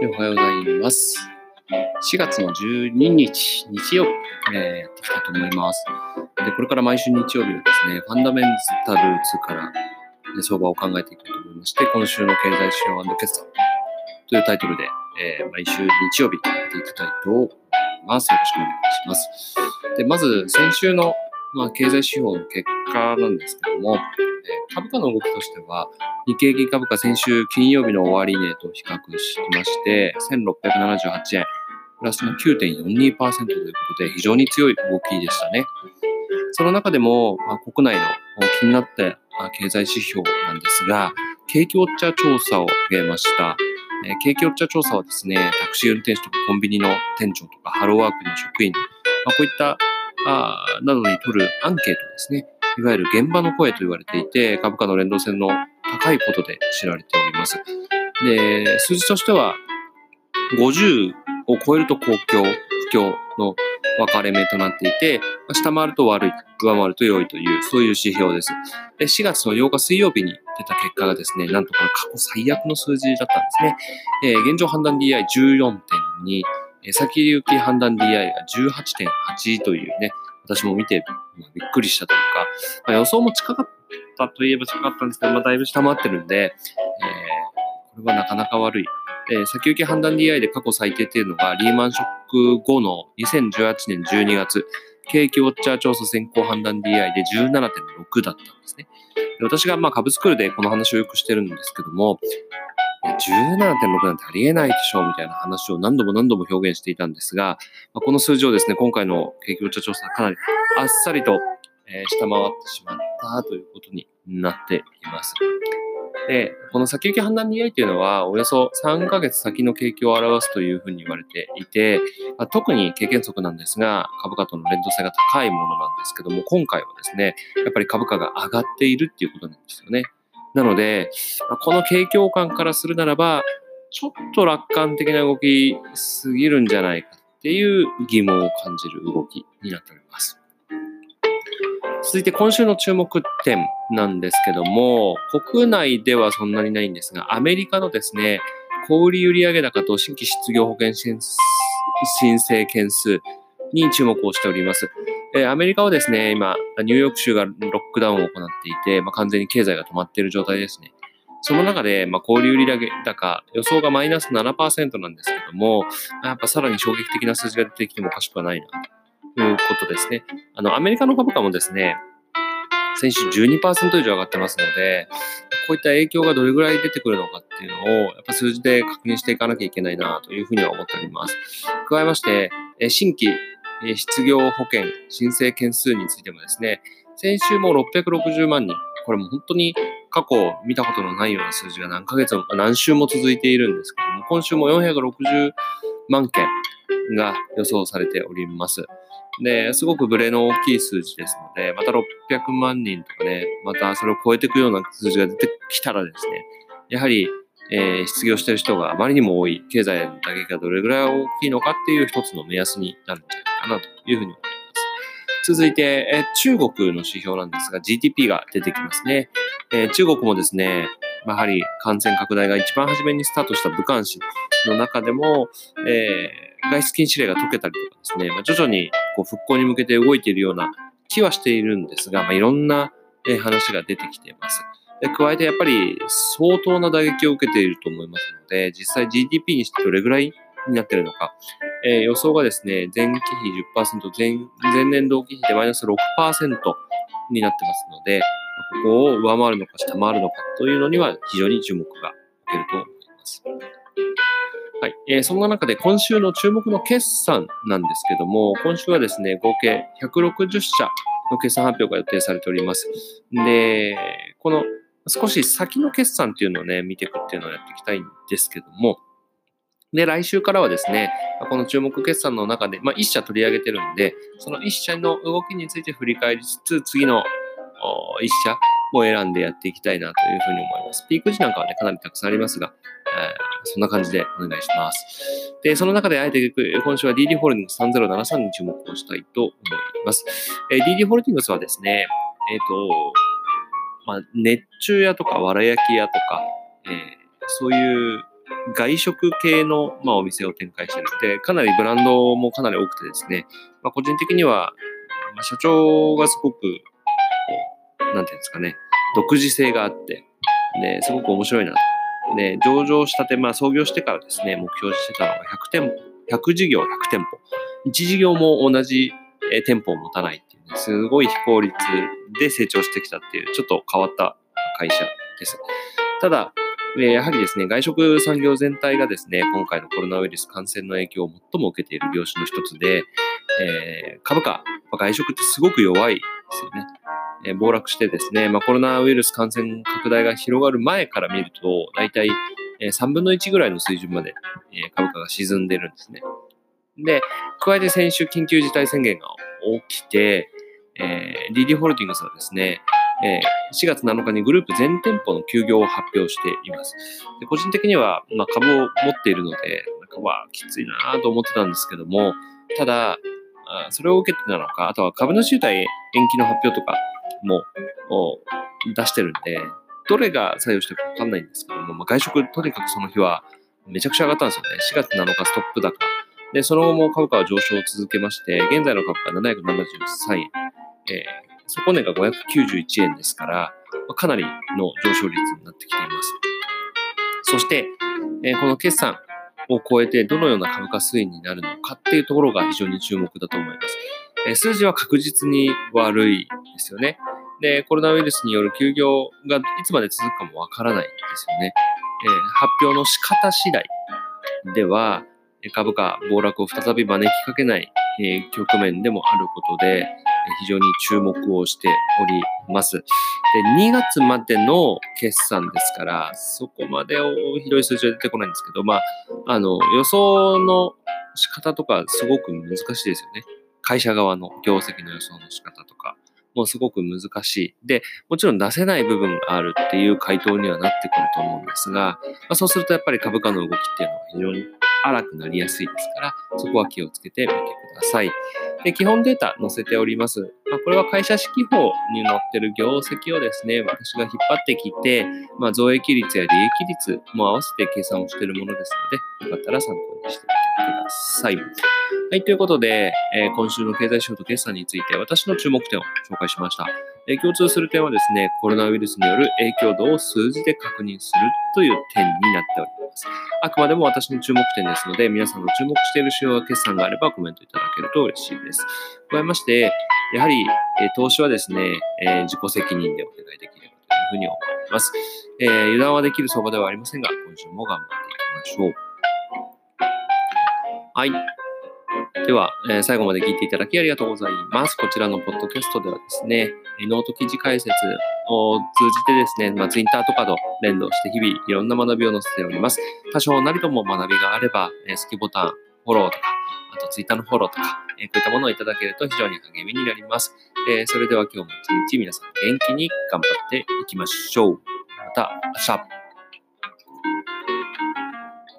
おはようございます。4月の12日、日曜日、えーやっていきたいと思います。で、これから毎週日曜日はですね、ファンダメンタルズからえ相場を考えていこうと思いまして、今週の経済指標決算というタイトルで、えー毎週日曜日やっていきたいと思います。よろしくお願いします。で、まず先週の、まあ、経済指標の結果なんですけども、え株価の動きとしては、日経平均株価先週金曜日の終値と比較しまして、1678円、プラスの9.42%ということで、非常に強い動きでしたね。その中でも、まあ、国内の気になった経済指標なんですが、景気ウォッチャー調査を上げました。え景気ウォッチャー調査はですね、タクシー運転手とかコンビニの店長とかハローワークの職員、まあ、こういったあなどに取るアンケートですね。いわゆる現場の声と言われていて、株価の連動性の高いことで知られております。で、数字としては、50を超えると公共、不況の分かれ目となっていて、下回ると悪い、上回ると良いという、そういう指標です。で、4月の8日水曜日に出た結果がですね、なんとこれ過去最悪の数字だったんですね。えー現状判断 DI14.2、先行き判断 DI が18.8というね、私も見て、びっくりしたというか、まあ予想も近かったといえば近かったんですけど、まあ、だいぶ下回ってるんで、えーこれはなかなか悪い。先行き判断 DI で過去最低っていうのが、リーマンショック後の2018年12月、景気ウォッチャー調査先行判断 DI で17.6だったんですね。私がまあ株スクールでこの話をよくしてるんですけども、いや17.6なんてありえないでしょうみたいな話を何度も何度も表現していたんですが、まあ、この数字をですね、今回の景気ウォッチャー調査かなりあっさりと、えー下回ってしまったということになっています。で、この先行き判断 DI っていうのは、およそ3ヶ月先の景気を表すというふうに言われていて、まあ特に経験則なんですが、株価との連動性が高いものなんですけども、今回はですね、やっぱり株価が上がっているっていうことなんですよね。なので、この景況感からするならば、ちょっと楽観的な動きすぎるんじゃないかっていう疑問を感じる動きになっております。続いて今週の注目点なんですけども、国内ではそんなにないんですが、アメリカのですね、小売売上高と新規失業保険申請件数に注目をしております。えーアメリカはですね、今、ニューヨーク州がロックダウンを行っていて、まあ、完全に経済が止まっている状態ですね。その中で、まあ、小売売上高、予想がマイナス7%なんですけども、やっぱさらに衝撃的な数字が出てきてもおかしくはないな、ということですね。あの、アメリカの株価もですね、先週12%以上上がってますので、こういった影響がどれぐらい出てくるのかっていうのを、やっぱ数字で確認していかなきゃいけないなというふうには思っております。加えまして、新規失業保険申請件数についてもですね、先週も660万人、これも本当に過去見たことのないような数字が何ヶ月も、何週も続いているんですけども、今週も460万件が予想されております。で、すごくブレの大きい数字ですので、また600万人とかね、またそれを超えていくような数字が出てきたらですね、やはり、えー失業している人があまりにも多い、経済の打撃がどれぐらい大きいのかっていう一つの目安になるんじゃないかなというふうに思います。続いて、え中国の指標なんですが、GDP が出てきますね。え中国もですね、やはり感染拡大が一番初めにスタートした武漢市の中でも、えー外出禁止令が解けたりとかですね、まあ、徐々にこう復興に向けて動いているような気はしているんですが、まあ、いろんなえー話が出てきています。で加えてやっぱり相当な打撃を受けていると思いますので、実際 GDP にしてどれぐらいになっているのか、えー予想がですね、前期比10%、前前年同期比でマイナス6%になってますので、ここを上回るのか下回るのかというのには非常に注目が受けると思います。はい。えーそんな中で今週の注目の決算なんですけども、今週はですね、合計160社の決算発表が予定されております。で、この少し先の決算っていうのをね、見ていくっていうのをやっていきたいんですけども、で、来週からはですね、この注目決算の中で、まあ、1社取り上げてるんで、その1社の動きについて振り返りつつ、次の1社も選んでやっていきたいなというふうに思います。ピーク時なんかはね、かなりたくさんありますが、えーそんな感じでお願いします。で、その中であえて今週は DD ホールディングス3073に注目をしたいと思います。えー DD ホールディングスはですね、えっ、と、まあ、熱中屋とか、わら焼き屋とか、えーそういう外食系の、まあ、お店を展開している。で、かなりブランドもかなり多くてですね、まあ、個人的には、まあ、社長がすごく、なんていうんですかね、独自性があって、ね、すごく面白いなと。で、上場したて、まあ、創業してからですね、目標してたのが100店舗、100事業100店舗。1事業も同じ店舗を持たないっていうね、すごい非効率で成長してきたっていう、ちょっと変わった会社です。ただ、やはりですね、外食産業全体がですね、今回のコロナウイルス感染の影響を最も受けている業種の一つで、えー、株価、外食ってすごく弱いですよね。えー、暴落してですね、まあ、コロナウイルス感染拡大が広がる前から見ると、大体、え、3分の1ぐらいの水準まで、え、株価が沈んでるんですね。で、加えて先週緊急事態宣言が起きて、えー、DD ホールディングスはですね、え、4月7日にグループ全店舗の休業を発表しています。で個人的には、ま、株を持っているので、なんかはきついなと思ってたんですけども、ただ、それを受けてなのか、あとは株主優待延期の発表とかも出してるんで、どれが作用してるかわかんないんですけども、まあ、外食とにかくその日はめちゃくちゃ上がったんですよね。4月7日ストップ高。で、その後も株価は上昇を続けまして、現在の株価は773円。えー底値が591円ですから、かなりの上昇率になってきています。そして、え、この決算を超えてどのような株価推移になるのかっていうところが非常に注目だと思います。え、数字は確実に悪いですよね。で、コロナウイルスによる休業がいつまで続くかもわからないですよね。え、発表の仕方次第では、株価暴落を再び招きかけない、え、局面でもあることで、非常に注目をしております。で、2月までの決算ですから、そこまで広い数字は出てこないんですけど、まあ、あの、予想の仕方とかすごく難しいですよね。会社側の業績の予想の仕方とか。もうすごく難しい。で、もちろん出せない部分があるっていう回答にはなってくると思うんですが、まあ、そうするとやっぱり株価の動きっていうのは非常に荒くなりやすいですから、そこは気をつけてみてください。で基本データ載せております。まあ、これは会社指揮法に載ってる業績をですね、私が引っ張ってきて、まあ、増益率や利益率も合わせて計算をしているものですので、よかったら参考にしてみてください。はい、ということで、えー、今週の経済指標と決算について私の注目点を紹介しました。え、共通する点はですね、コロナウイルスによる影響度を数字で確認するという点になっております。あくまでも私の注目点ですので、皆さんの注目している主要決算があればコメントいただけると嬉しいです。加えまして、やはり、え、投資はですね、え自己責任でお願いできればというふうに思います。え油断はできる相場ではありませんが、今週も頑張っていきましょう。はい。では、えー、最後まで聞いていただきありがとうございます。こちらのポッドキャストではですね、ノート記事解説を通じてですね、まあ、Twitter とかと連動して日々いろんな学びを載せております。多少なりとも学びがあれば、えー、好きボタン、フォローとか、あと Twitter のフォローとか、えー、こういったものをいただけると非常に励みになります。えー、それでは今日も一日皆さん元気に頑張っていきましょう。また明日。